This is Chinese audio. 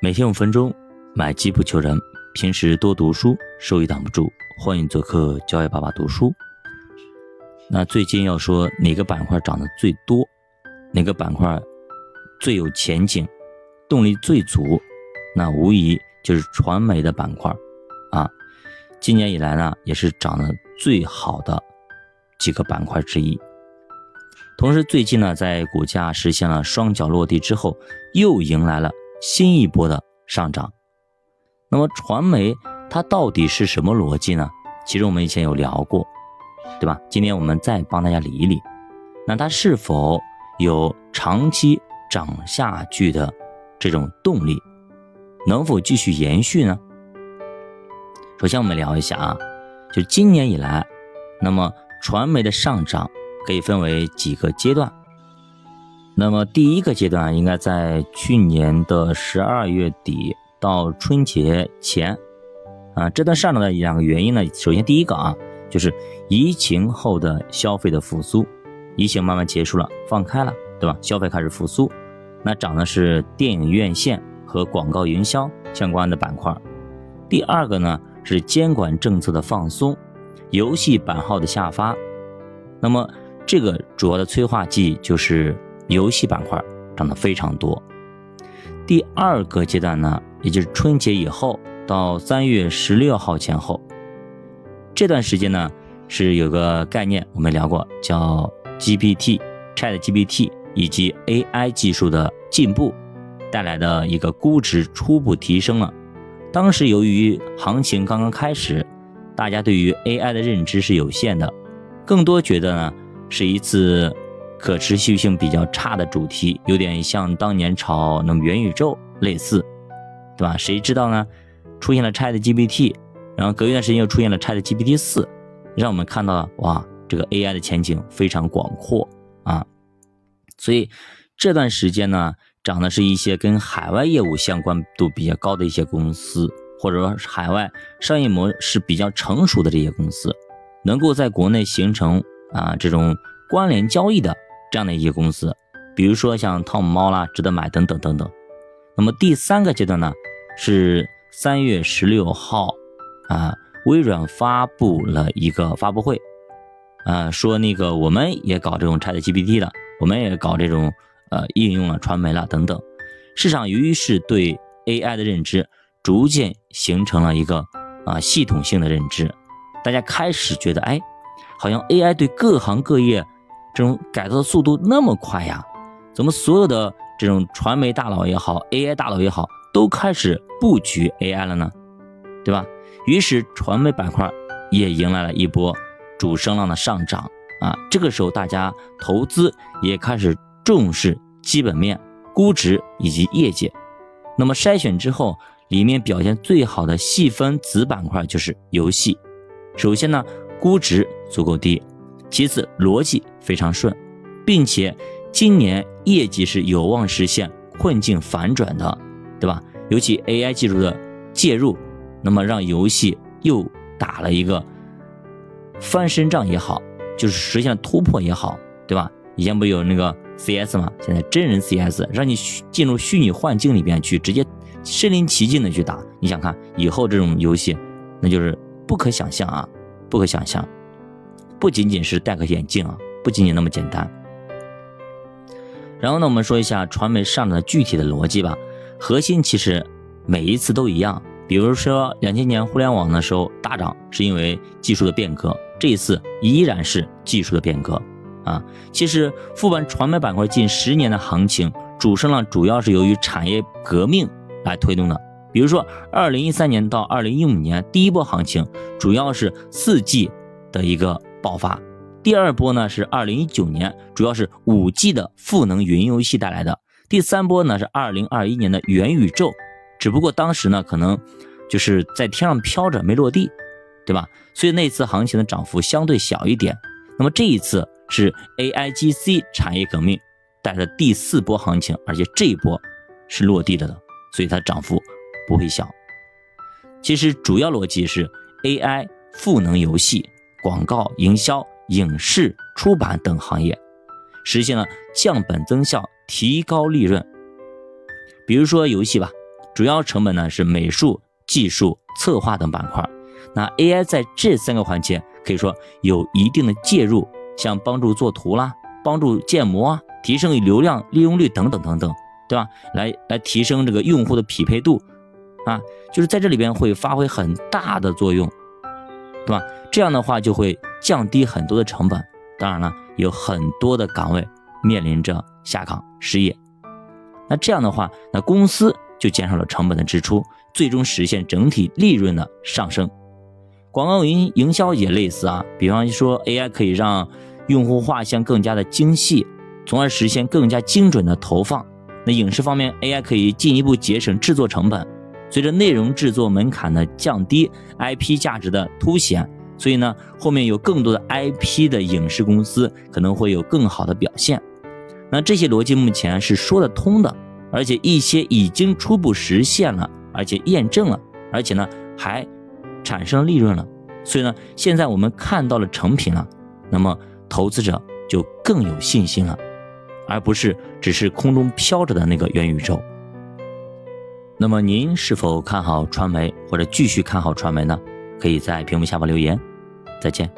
每天五分钟，买机不求人。平时多读书，收益挡不住。欢迎做客教育爸爸读书。那最近要说哪个板块涨得最多，哪个板块最有前景，动力最足，那无疑就是传媒的板块啊。今年以来呢，也是涨得最好的几个板块之一。同时，最近呢，在股价实现了双脚落地之后，又迎来了新一波的上涨。那么，传媒它到底是什么逻辑呢？其实我们以前有聊过，对吧？今天我们再帮大家理一理。那它是否有长期涨下去的这种动力？能否继续延续呢？首先，我们聊一下啊，就今年以来，那么传媒的上涨。可以分为几个阶段。那么第一个阶段应该在去年的十二月底到春节前，啊，这段上涨的两个原因呢，首先第一个啊，就是疫情后的消费的复苏，疫情慢慢结束了，放开了，对吧？消费开始复苏，那涨的是电影院线和广告营销相关的板块。第二个呢是监管政策的放松，游戏版号的下发，那么。这个主要的催化剂就是游戏板块涨得非常多。第二个阶段呢，也就是春节以后到三月十六号前后，这段时间呢是有个概念，我们聊过，叫 GPT、Chat GPT 以及 AI 技术的进步带来的一个估值初步提升了。当时由于行情刚刚开始，大家对于 AI 的认知是有限的，更多觉得呢。是一次可持续性比较差的主题，有点像当年炒那么元宇宙类似，对吧？谁知道呢？出现了 Chat GPT，然后隔一段时间又出现了 Chat GPT 四，让我们看到哇，这个 AI 的前景非常广阔啊！所以这段时间呢，涨的是一些跟海外业务相关度比较高的一些公司，或者说海外商业模式比较成熟的这些公司，能够在国内形成。啊，这种关联交易的这样的一些公司，比如说像汤姆猫啦、值得买等等等等。那么第三个阶段呢，是三月十六号，啊，微软发布了一个发布会，啊，说那个我们也搞这种 Chat GPT 了，我们也搞这种呃应用了传媒了等等。市场于是对 AI 的认知逐渐形成了一个啊系统性的认知，大家开始觉得哎。好像 AI 对各行各业这种改造的速度那么快呀？怎么所有的这种传媒大佬也好，AI 大佬也好，都开始布局 AI 了呢？对吧？于是传媒板块也迎来了一波主升浪的上涨啊！这个时候大家投资也开始重视基本面、估值以及业绩。那么筛选之后，里面表现最好的细分子板块就是游戏。首先呢。估值足够低，其次逻辑非常顺，并且今年业绩是有望实现困境反转的，对吧？尤其 AI 技术的介入，那么让游戏又打了一个翻身仗也好，就是实现突破也好，对吧？以前不有那个 CS 吗，现在真人 CS，让你进入虚拟幻境里边去，直接身临其境的去打，你想看以后这种游戏，那就是不可想象啊！不可想象，不仅仅是戴个眼镜啊，不仅仅那么简单。然后呢，我们说一下传媒上涨的具体的逻辑吧。核心其实每一次都一样，比如说两千年互联网的时候大涨，是因为技术的变革，这一次依然是技术的变革啊。其实复盘传媒板块近十年的行情主升浪，主要是由于产业革命来推动的。比如说，二零一三年到二零一五年第一波行情，主要是四 G 的一个爆发；第二波呢是二零一九年，主要是五 G 的赋能云游戏带来的；第三波呢是二零二一年的元宇宙，只不过当时呢可能就是在天上飘着没落地，对吧？所以那次行情的涨幅相对小一点。那么这一次是 AIGC 产业革命带来的第四波行情，而且这一波是落地了的，所以它涨幅。不会小，其实主要逻辑是 AI 赋能游戏、广告营销、影视出版等行业，实现了降本增效、提高利润。比如说游戏吧，主要成本呢是美术、技术、策划等板块。那 AI 在这三个环节可以说有一定的介入，像帮助做图啦，帮助建模啊，提升流量利用率等等等等，对吧？来来提升这个用户的匹配度啊，就是在这里边会发挥很大的作用，对吧？这样的话就会降低很多的成本。当然了，有很多的岗位面临着下岗失业，那这样的话，那公司就减少了成本的支出，最终实现整体利润的上升。广告营营销也类似啊，比方说 AI 可以让用户画像更加的精细，从而实现更加精准的投放。那影视方面，AI 可以进一步节省制作成本。随着内容制作门槛的降低，IP 价值的凸显，所以呢，后面有更多的 IP 的影视公司可能会有更好的表现。那这些逻辑目前是说得通的，而且一些已经初步实现了，而且验证了，而且呢还。产生利润了，所以呢，现在我们看到了成品了，那么投资者就更有信心了，而不是只是空中飘着的那个元宇宙。那么您是否看好传媒或者继续看好传媒呢？可以在屏幕下方留言。再见。